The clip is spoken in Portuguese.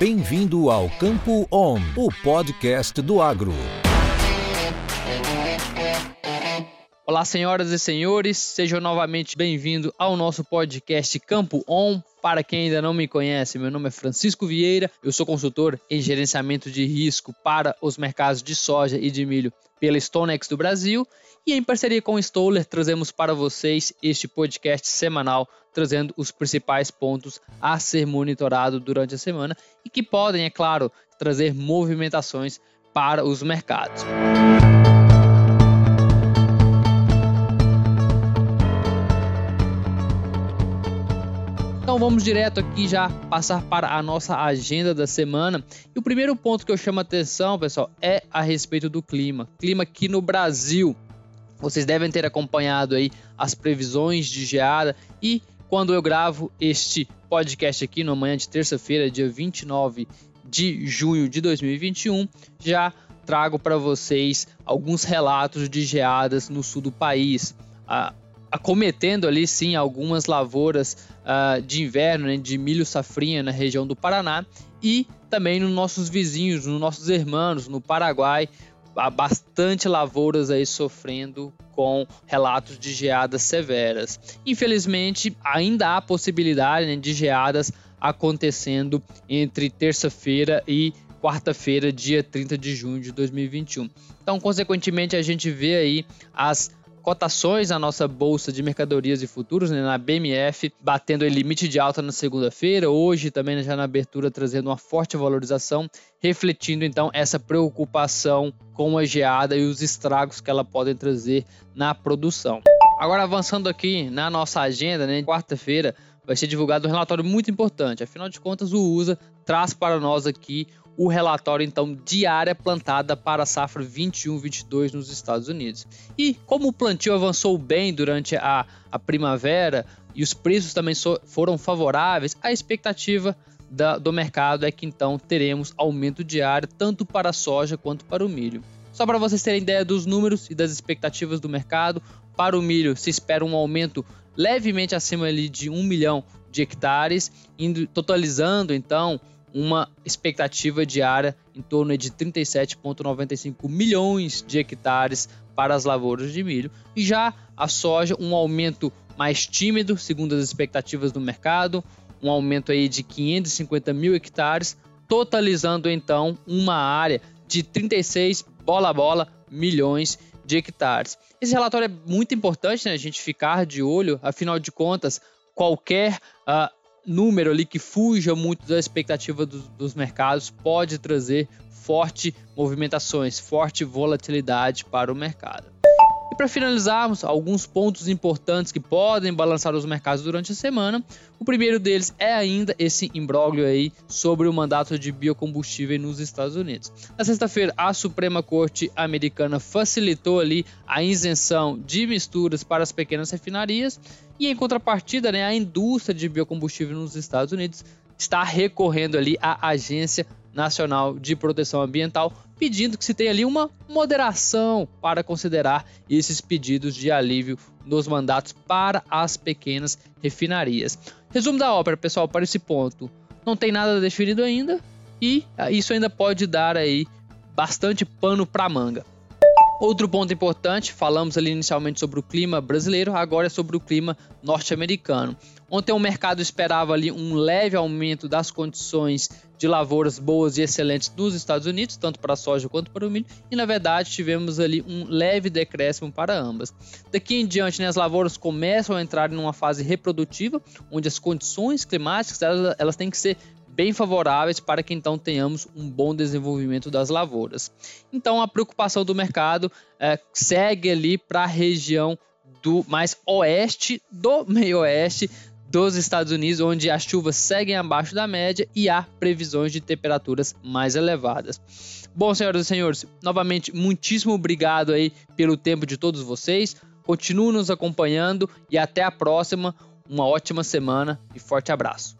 Bem-vindo ao Campo On, o podcast do agro. Olá, senhoras e senhores, sejam novamente bem-vindos ao nosso podcast Campo On. Para quem ainda não me conhece, meu nome é Francisco Vieira, eu sou consultor em gerenciamento de risco para os mercados de soja e de milho pela Stonex do Brasil e em parceria com o Stoller trazemos para vocês este podcast semanal trazendo os principais pontos a ser monitorado durante a semana e que podem, é claro, trazer movimentações para os mercados. Então vamos direto aqui já passar para a nossa agenda da semana. E o primeiro ponto que eu chamo a atenção, pessoal, é a respeito do clima. Clima aqui no Brasil. Vocês devem ter acompanhado aí as previsões de geada e quando eu gravo este podcast aqui no manhã de terça-feira, dia 29 de junho de 2021, já trago para vocês alguns relatos de geadas no sul do país. Ah, acometendo ali sim algumas lavouras uh, de inverno, né, de milho safrinha na região do Paraná e também nos nossos vizinhos, nos nossos irmãos, no Paraguai, há bastante lavouras aí sofrendo com relatos de geadas severas. Infelizmente, ainda há possibilidade né, de geadas acontecendo entre terça-feira e quarta-feira, dia 30 de junho de 2021. Então, consequentemente, a gente vê aí as cotações na nossa bolsa de mercadorias e futuros, né, na BMF, batendo o limite de alta na segunda-feira, hoje também já na abertura trazendo uma forte valorização, refletindo então essa preocupação com a geada e os estragos que ela pode trazer na produção. Agora avançando aqui na nossa agenda, né, quarta-feira vai ser divulgado um relatório muito importante. Afinal de contas, o USA traz para nós aqui o relatório então de área plantada para a safra 21-22 nos Estados Unidos. E como o plantio avançou bem durante a, a primavera e os preços também so, foram favoráveis, a expectativa da, do mercado é que então teremos aumento de área tanto para a soja quanto para o milho. Só para vocês terem ideia dos números e das expectativas do mercado, para o milho se espera um aumento levemente acima ali de 1 milhão de hectares, indo, totalizando então uma expectativa diária em torno de 37,95 milhões de hectares para as lavouras de milho. E já a soja, um aumento mais tímido, segundo as expectativas do mercado, um aumento aí de 550 mil hectares, totalizando então uma área de 36 bola a bola milhões de hectares. Esse relatório é muito importante né, a gente ficar de olho, afinal de contas, qualquer uh, número ali que fuja muito da expectativa dos, dos mercados pode trazer forte movimentações, forte volatilidade para o mercado. E para finalizarmos, alguns pontos importantes que podem balançar os mercados durante a semana. O primeiro deles é ainda esse imbróglio aí sobre o mandato de biocombustível nos Estados Unidos. Na sexta-feira, a Suprema Corte Americana facilitou ali a isenção de misturas para as pequenas refinarias e em contrapartida, né, a indústria de biocombustível nos Estados Unidos está recorrendo ali à Agência Nacional de Proteção Ambiental, pedindo que se tenha ali uma moderação para considerar esses pedidos de alívio nos mandatos para as pequenas refinarias. Resumo da ópera, pessoal, para esse ponto. Não tem nada definido ainda e isso ainda pode dar aí bastante pano para manga. Outro ponto importante, falamos ali inicialmente sobre o clima brasileiro, agora é sobre o clima norte-americano. Ontem o mercado esperava ali um leve aumento das condições de lavouras boas e excelentes nos Estados Unidos, tanto para a soja quanto para o milho, e na verdade tivemos ali um leve decréscimo para ambas. Daqui em diante, né, as lavouras começam a entrar em uma fase reprodutiva, onde as condições climáticas elas, elas têm que ser bem favoráveis para que então tenhamos um bom desenvolvimento das lavouras. Então a preocupação do mercado é, segue ali para a região do mais oeste do meio oeste dos Estados Unidos, onde as chuvas seguem abaixo da média e há previsões de temperaturas mais elevadas. Bom, senhoras e senhores, novamente muitíssimo obrigado aí pelo tempo de todos vocês. Continuem nos acompanhando e até a próxima. Uma ótima semana e forte abraço.